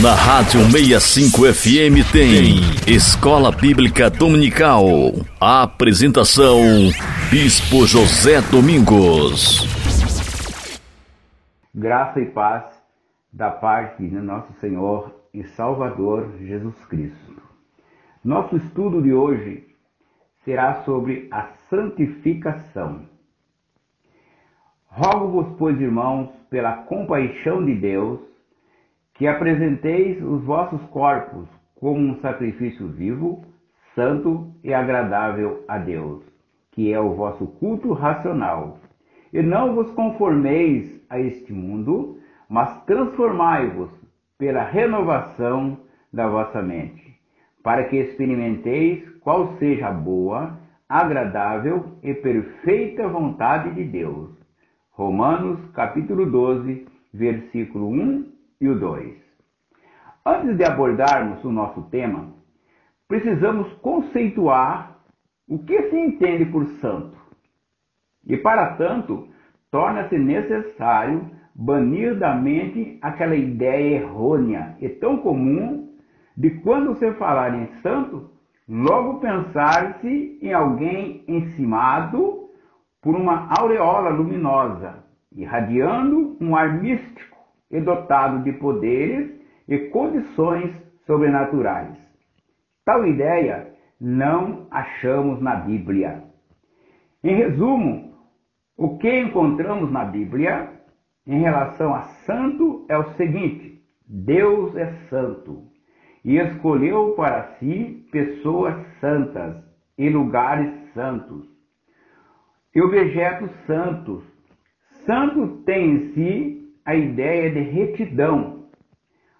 Na Rádio 65 FM tem Escola Bíblica Dominical. A apresentação: Bispo José Domingos. Graça e paz da parte de nosso Senhor e Salvador Jesus Cristo. Nosso estudo de hoje será sobre a santificação. Rogo-vos, pois, irmãos, pela compaixão de Deus, que apresenteis os vossos corpos como um sacrifício vivo, santo e agradável a Deus, que é o vosso culto racional. E não vos conformeis a este mundo, mas transformai-vos pela renovação da vossa mente, para que experimenteis qual seja a boa, agradável e perfeita vontade de Deus. Romanos capítulo 12, versículo 1 e o 2. Antes de abordarmos o nosso tema, precisamos conceituar o que se entende por santo. E para tanto, torna-se necessário banir da mente aquela ideia errônea e tão comum de quando se falar em santo, logo pensar-se em alguém encimado por uma aureola luminosa, irradiando um ar místico e dotado de poderes e condições sobrenaturais. Tal ideia não achamos na Bíblia. Em resumo, o que encontramos na Bíblia em relação a santo é o seguinte: Deus é santo e escolheu para si pessoas santas e lugares santos e objetos santos. Santo tem em si a ideia de retidão.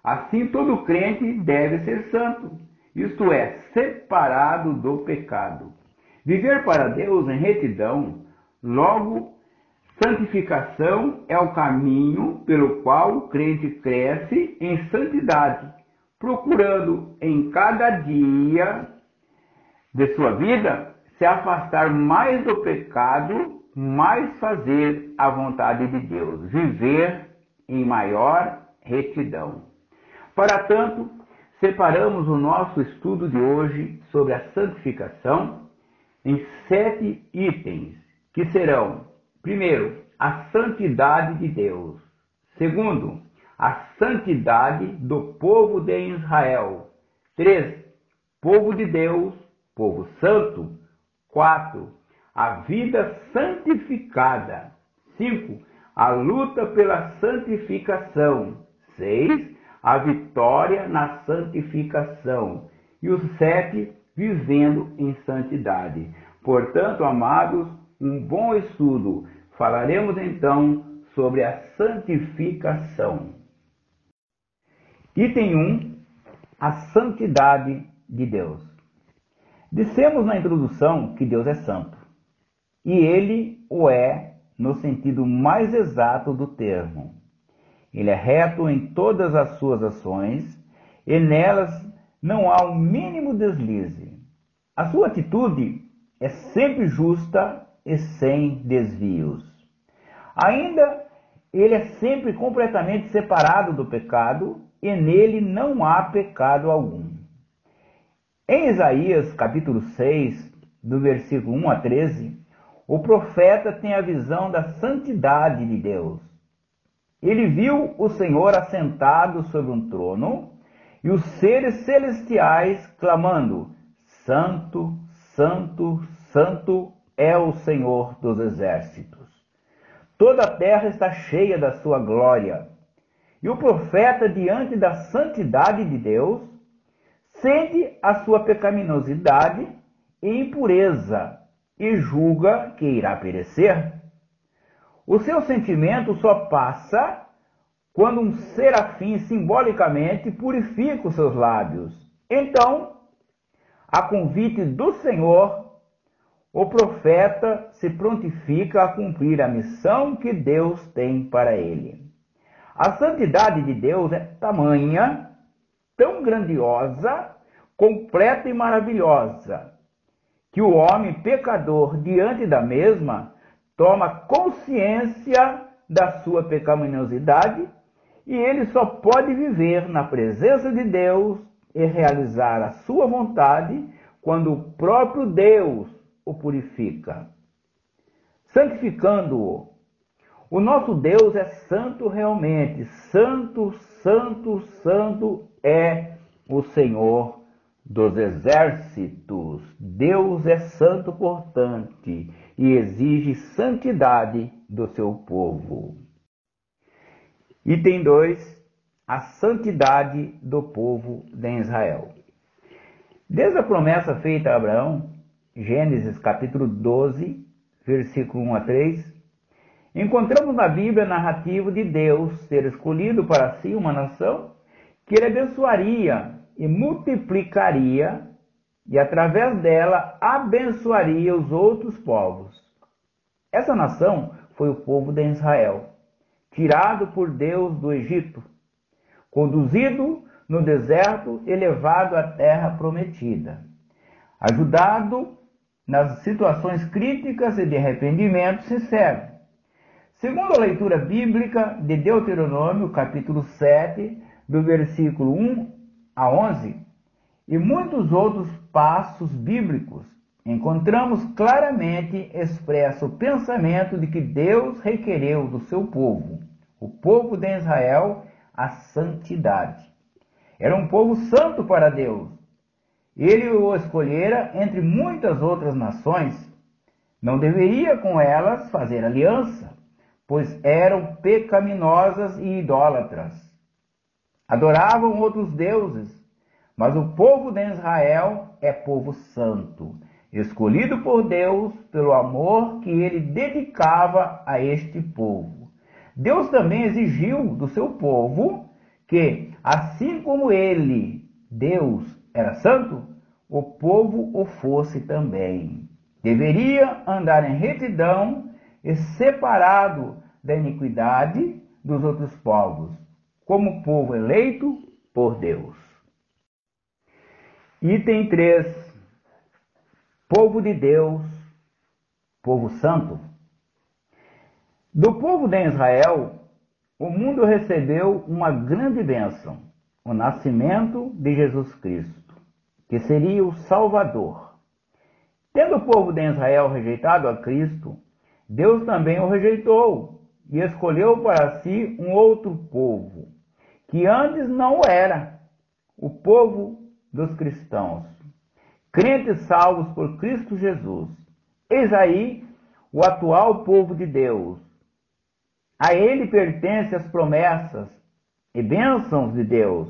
Assim, todo crente deve ser santo, isto é, separado do pecado. Viver para Deus em retidão, logo, santificação é o caminho pelo qual o crente cresce em santidade, procurando em cada dia de sua vida se afastar mais do pecado, mais fazer a vontade de Deus, viver em maior retidão. Para tanto, separamos o nosso estudo de hoje sobre a santificação em sete itens, que serão: primeiro, a santidade de Deus, segundo, a santidade do povo de Israel, três, povo de Deus, povo santo, quatro, a vida santificada, cinco, a luta pela santificação. 6. A vitória na santificação. E os sete, vivendo em santidade. Portanto, amados, um bom estudo. Falaremos então sobre a santificação. Item 1. A santidade de Deus. Dissemos na introdução que Deus é santo. E ele o é no sentido mais exato do termo. Ele é reto em todas as suas ações e nelas não há o um mínimo deslize. A sua atitude é sempre justa e sem desvios. Ainda, ele é sempre completamente separado do pecado e nele não há pecado algum. Em Isaías capítulo 6, do versículo 1 a 13, o profeta tem a visão da santidade de Deus. Ele viu o Senhor assentado sobre um trono e os seres celestiais clamando: Santo, Santo, Santo é o Senhor dos exércitos. Toda a terra está cheia da sua glória. E o profeta, diante da santidade de Deus, sente a sua pecaminosidade e impureza e julga que irá perecer, o seu sentimento só passa quando um serafim simbolicamente purifica os seus lábios. Então, a convite do Senhor, o profeta se prontifica a cumprir a missão que Deus tem para ele. A santidade de Deus é tamanha, tão grandiosa, completa e maravilhosa, que o homem pecador, diante da mesma, toma consciência da sua pecaminosidade e ele só pode viver na presença de Deus e realizar a sua vontade quando o próprio Deus o purifica, santificando-o. O nosso Deus é santo realmente, santo, santo, santo é o Senhor dos exércitos. Deus é santo, portanto, e exige santidade do seu povo. Item 2. A santidade do povo de Israel. Desde a promessa feita a Abraão, Gênesis capítulo 12, versículo 1 a 3, encontramos na Bíblia a narrativa de Deus ter escolhido para si uma nação que ele abençoaria e multiplicaria, e através dela abençoaria os outros povos. Essa nação foi o povo de Israel, tirado por Deus do Egito, conduzido no deserto e levado à terra prometida, ajudado nas situações críticas e de arrependimento sincero. Segundo a leitura bíblica de Deuteronômio, capítulo 7, do versículo 1 a 11, e muitos outros passos bíblicos, encontramos claramente expresso o pensamento de que Deus requereu do seu povo, o povo de Israel, a santidade. Era um povo santo para Deus. Ele o escolhera entre muitas outras nações. Não deveria com elas fazer aliança, pois eram pecaminosas e idólatras adoravam outros deuses, mas o povo de Israel é povo santo, escolhido por Deus pelo amor que ele dedicava a este povo. Deus também exigiu do seu povo que, assim como ele, Deus, era santo, o povo o fosse também. Deveria andar em retidão e separado da iniquidade dos outros povos como povo eleito por Deus. Item 3. Povo de Deus, povo santo. Do povo de Israel, o mundo recebeu uma grande bênção, o nascimento de Jesus Cristo, que seria o Salvador. Tendo o povo de Israel rejeitado a Cristo, Deus também o rejeitou e escolheu para si um outro povo, que antes não era o povo dos cristãos, crentes salvos por Cristo Jesus. Eis aí o atual povo de Deus. A ele pertencem as promessas e bênçãos de Deus.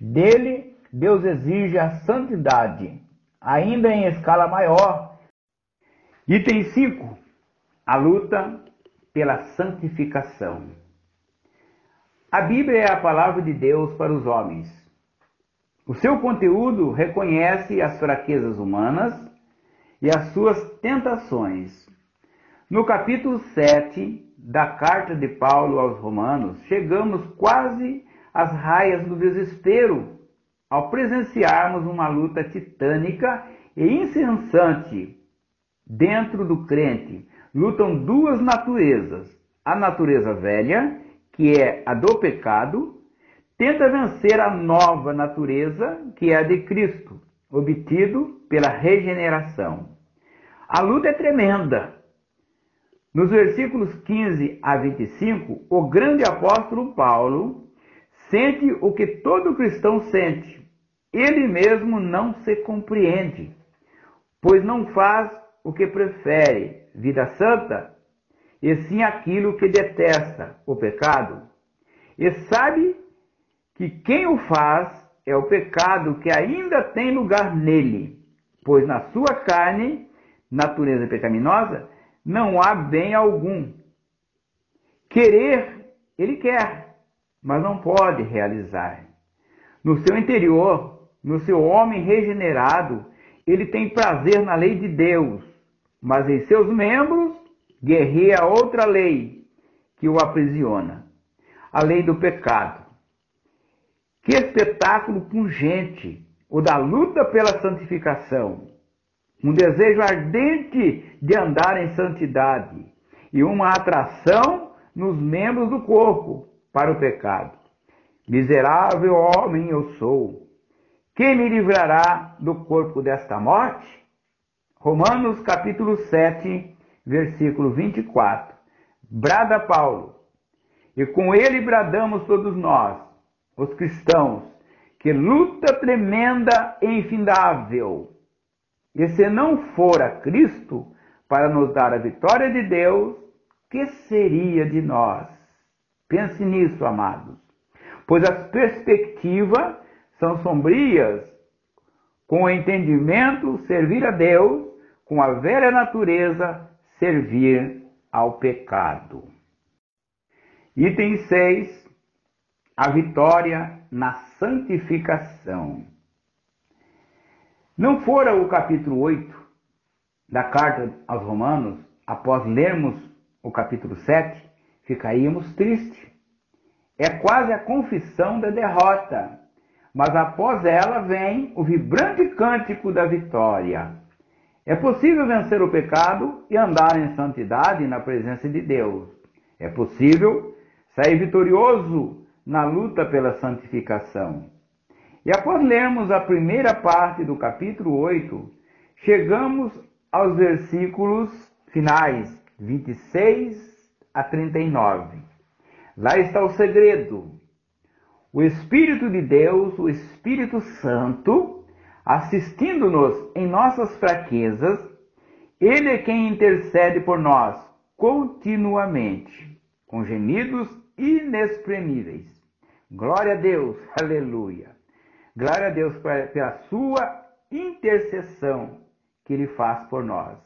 Dele, Deus exige a santidade, ainda em escala maior. Item 5. A luta pela santificação. A Bíblia é a palavra de Deus para os homens. O seu conteúdo reconhece as fraquezas humanas e as suas tentações. No capítulo 7 da carta de Paulo aos Romanos, chegamos quase às raias do desespero ao presenciarmos uma luta titânica e incessante dentro do crente. Lutam duas naturezas: a natureza velha que é a do pecado, tenta vencer a nova natureza, que é a de Cristo, obtido pela regeneração. A luta é tremenda. Nos versículos 15 a 25, o grande apóstolo Paulo sente o que todo cristão sente. Ele mesmo não se compreende, pois não faz o que prefere, vida santa, e sim aquilo que detesta, o pecado, e sabe que quem o faz é o pecado que ainda tem lugar nele, pois na sua carne, natureza pecaminosa, não há bem algum. Querer, ele quer, mas não pode realizar. No seu interior, no seu homem regenerado, ele tem prazer na lei de Deus, mas em seus membros guerreia outra lei que o aprisiona, a lei do pecado. Que espetáculo pungente o da luta pela santificação, um desejo ardente de andar em santidade e uma atração nos membros do corpo para o pecado. Miserável homem eu sou. Quem me livrará do corpo desta morte? Romanos capítulo 7, versículo 24. Brada Paulo. E com ele bradamos todos nós, os cristãos, que luta tremenda e infindável. E se não fora Cristo para nos dar a vitória de Deus, que seria de nós? Pense nisso, amados. Pois as perspectivas são sombrias. Com o entendimento, servir a Deus, com a velha natureza, servir ao pecado. Item 6. A vitória na santificação. Não fora o capítulo 8 da carta aos Romanos, após lermos o capítulo 7, ficaríamos tristes. É quase a confissão da derrota, mas após ela vem o vibrante cântico da vitória. É possível vencer o pecado e andar em santidade na presença de Deus. É possível sair vitorioso na luta pela santificação. E após lermos a primeira parte do capítulo 8, chegamos aos versículos finais, 26 a 39. Lá está o segredo. O Espírito de Deus, o Espírito Santo, assistindo-nos em nossas fraquezas, ele é quem intercede por nós continuamente, com gemidos inexprimíveis. Glória a Deus, aleluia. Glória a Deus pela sua intercessão que ele faz por nós.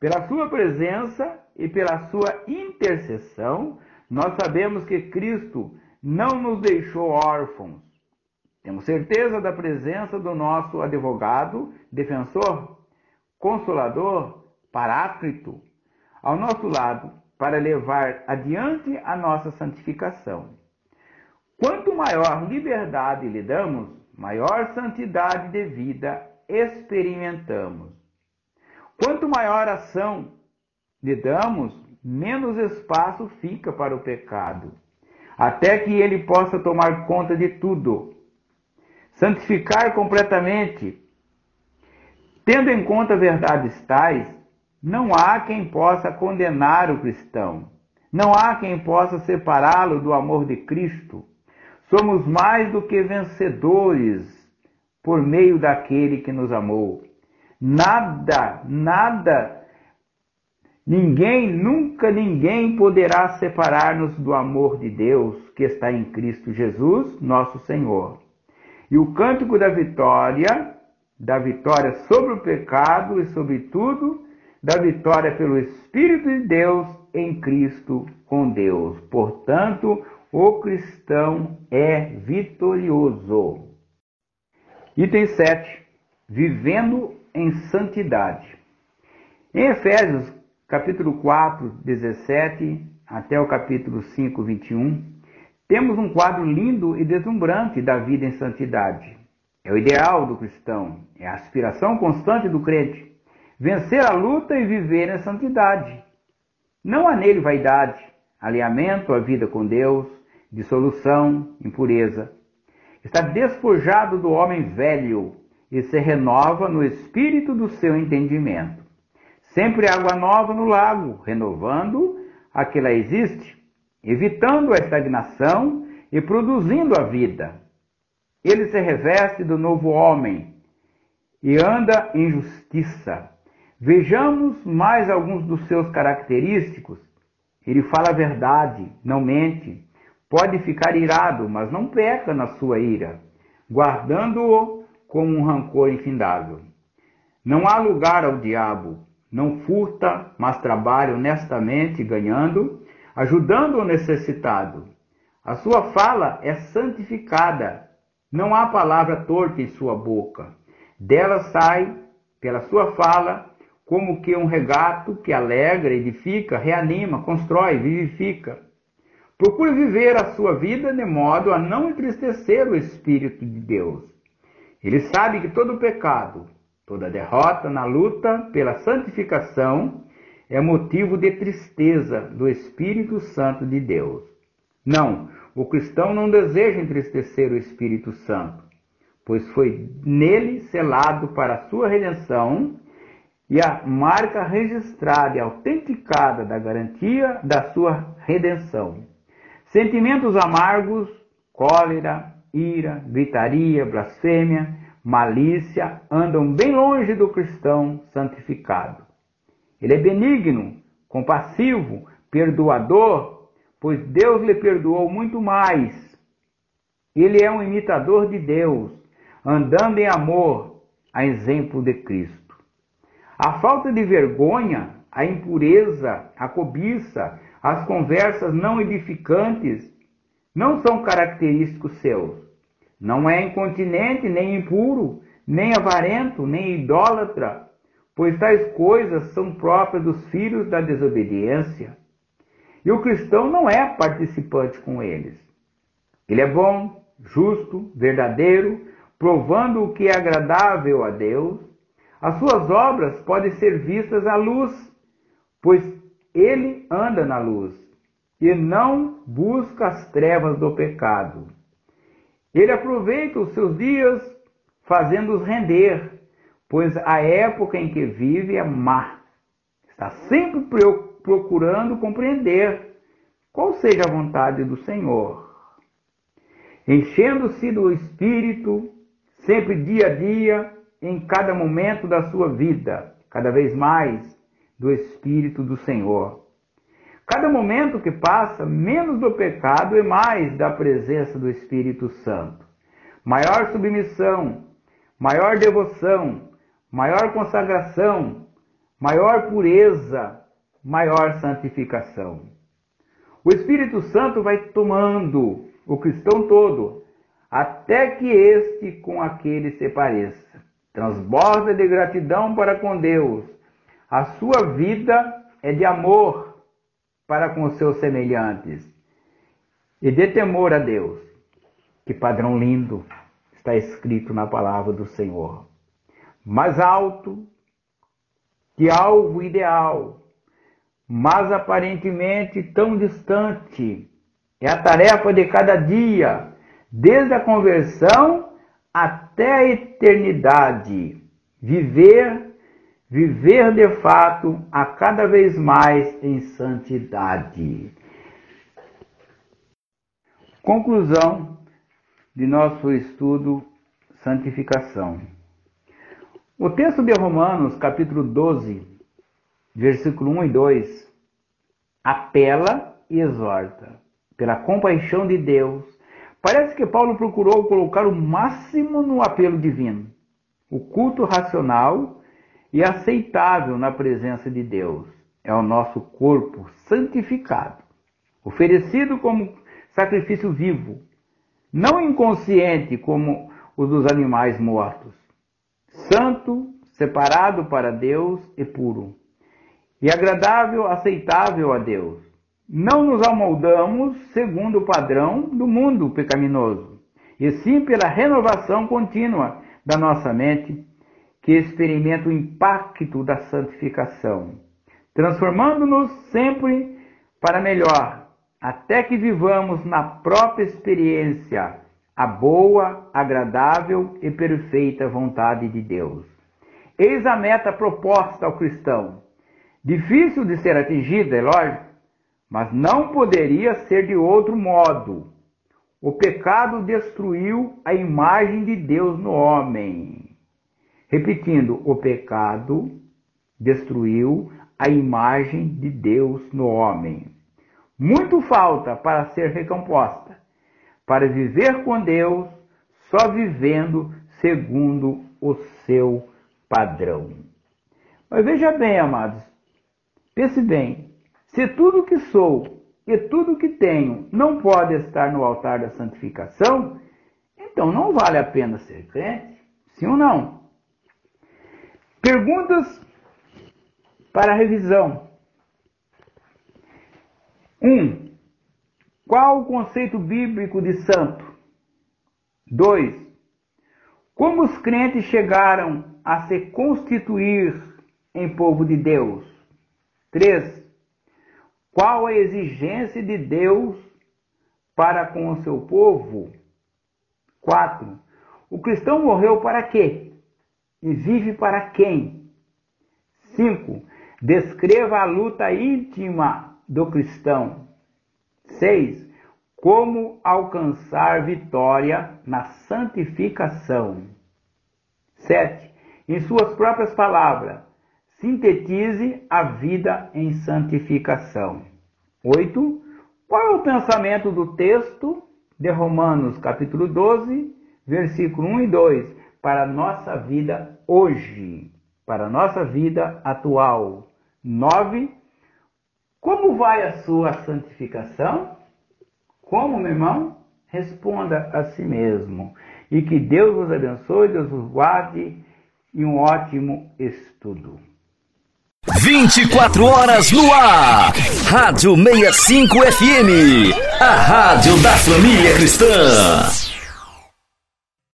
Pela sua presença e pela sua intercessão, nós sabemos que Cristo não nos deixou órfãos. Temos certeza da presença do nosso advogado, defensor, consolador, paráclito, ao nosso lado, para levar adiante a nossa santificação. Quanto maior liberdade lhe damos, maior santidade de vida experimentamos. Quanto maior ação lhe damos, menos espaço fica para o pecado, até que ele possa tomar conta de tudo. Santificar completamente, tendo em conta verdades tais, não há quem possa condenar o cristão, não há quem possa separá-lo do amor de Cristo. Somos mais do que vencedores por meio daquele que nos amou. Nada, nada, ninguém, nunca ninguém poderá separar-nos do amor de Deus que está em Cristo Jesus, nosso Senhor. E o cântico da vitória, da vitória sobre o pecado e sobre tudo, da vitória pelo Espírito de Deus em Cristo com Deus. Portanto, o cristão é vitorioso. Item 7. Vivendo em santidade. Em Efésios, capítulo 4, 17 até o capítulo 5, 21, temos um quadro lindo e deslumbrante da vida em santidade. É o ideal do cristão, é a aspiração constante do crente. Vencer a luta e viver em santidade. Não há nele vaidade, alinhamento à vida com Deus, dissolução, impureza. Está despojado do homem velho e se renova no espírito do seu entendimento. Sempre água nova no lago, renovando a que lá existe, evitando a estagnação e produzindo a vida. Ele se reveste do novo homem e anda em justiça. Vejamos mais alguns dos seus característicos. Ele fala a verdade, não mente. Pode ficar irado, mas não peca na sua ira, guardando-o como um rancor infindável. Não há lugar ao diabo, não furta, mas trabalha honestamente, ganhando, ajudando o necessitado. A sua fala é santificada, não há palavra torta em sua boca. Dela sai, pela sua fala, como que um regato que alegra, edifica, reanima, constrói, vivifica. Procure viver a sua vida de modo a não entristecer o Espírito de Deus. Ele sabe que todo pecado, toda derrota na luta pela santificação é motivo de tristeza do Espírito Santo de Deus. Não, O cristão não deseja entristecer o Espírito Santo, pois foi nele selado para a sua redenção e a marca registrada e autenticada da garantia da sua redenção. Sentimentos amargos, cólera, ira, gritaria, blasfêmia, malícia andam bem longe do cristão santificado. Ele é benigno, compassivo, perdoador, pois Deus lhe perdoou muito mais. Ele é um imitador de Deus, andando em amor, a exemplo de Cristo. A falta de vergonha, a impureza, a cobiça, as conversas não edificantes não são característicos seus. Não é incontinente, nem impuro, nem avarento, nem idólatra, pois tais coisas são próprias dos filhos da desobediência. E o cristão não é participante com eles. Ele é bom, justo, verdadeiro, provando o que é agradável a Deus. As suas obras podem ser vistas à luz, pois ele anda na luz e não busca as trevas do pecado. Ele aproveita os seus dias fazendo-os render, pois a época em que vive é má. Está sempre procurando compreender qual seja a vontade do Senhor. Enchendo-se do Espírito, sempre dia a dia, em cada momento da sua vida, cada vez mais do Espírito do Senhor. Cada momento que passa, menos do pecado e mais da presença do Espírito Santo. Maior submissão, maior devoção, maior consagração, maior pureza, maior santificação. O Espírito Santo vai tomando o cristão todo, até que este com aquele se pareça. Transborda de gratidão para com Deus. A sua vida é de amor para com os seus semelhantes e de temor a Deus. Que padrão lindo está escrito na palavra do Senhor mais alto que algo ideal, mas aparentemente tão distante. É a tarefa de cada dia, desde a conversão até a eternidade. Viver, viver de fato a cada vez mais em santidade. Conclusão de nosso estudo santificação. O texto de Romanos, capítulo 12, versículo 1 e 2, apela e exorta pela compaixão de Deus. Parece que Paulo procurou colocar o máximo no apelo divino, o culto racional e aceitável na presença de Deus. É o nosso corpo santificado, oferecido como sacrifício vivo, não inconsciente como o dos animais mortos santo, separado para Deus e puro, e agradável, aceitável a Deus. Não nos amoldamos segundo o padrão do mundo pecaminoso, e sim pela renovação contínua da nossa mente, que experimenta o impacto da santificação, transformando-nos sempre para melhor, até que vivamos na própria experiência a boa, agradável e perfeita vontade de Deus. Eis a meta proposta ao cristão. Difícil de ser atingida, é lógico, mas não poderia ser de outro modo. O pecado destruiu a imagem de Deus no homem. Repetindo, o pecado destruiu a imagem de Deus no homem. Muito falta para ser recomposta para viver com Deus, só vivendo segundo o seu padrão. Mas veja bem, amados, pense bem: se tudo que sou e tudo que tenho não pode estar no altar da santificação, então não vale a pena ser crente, sim ou não? Perguntas para revisão. 1. Um, qual o conceito bíblico de santo? 2. Como os crentes chegaram a se constituir em povo de Deus? 3. Qual a exigência de Deus para com o seu povo? 4. O cristão morreu para quê? E vive para quem? 5. Descreva a luta íntima do cristão. 6. Como alcançar vitória na santificação. 7. Em suas próprias palavras, sintetize a vida em santificação. 8. Qual é o pensamento do texto de Romanos, capítulo 12, versículo 1 e 2, para a nossa vida hoje, para a nossa vida atual? 9. Como vai a sua santificação? Como, meu irmão? Responda a si mesmo. E que Deus vos abençoe, Deus vos guarde e um ótimo estudo. 24 horas no ar. Rádio 65 FM. A rádio da família cristã.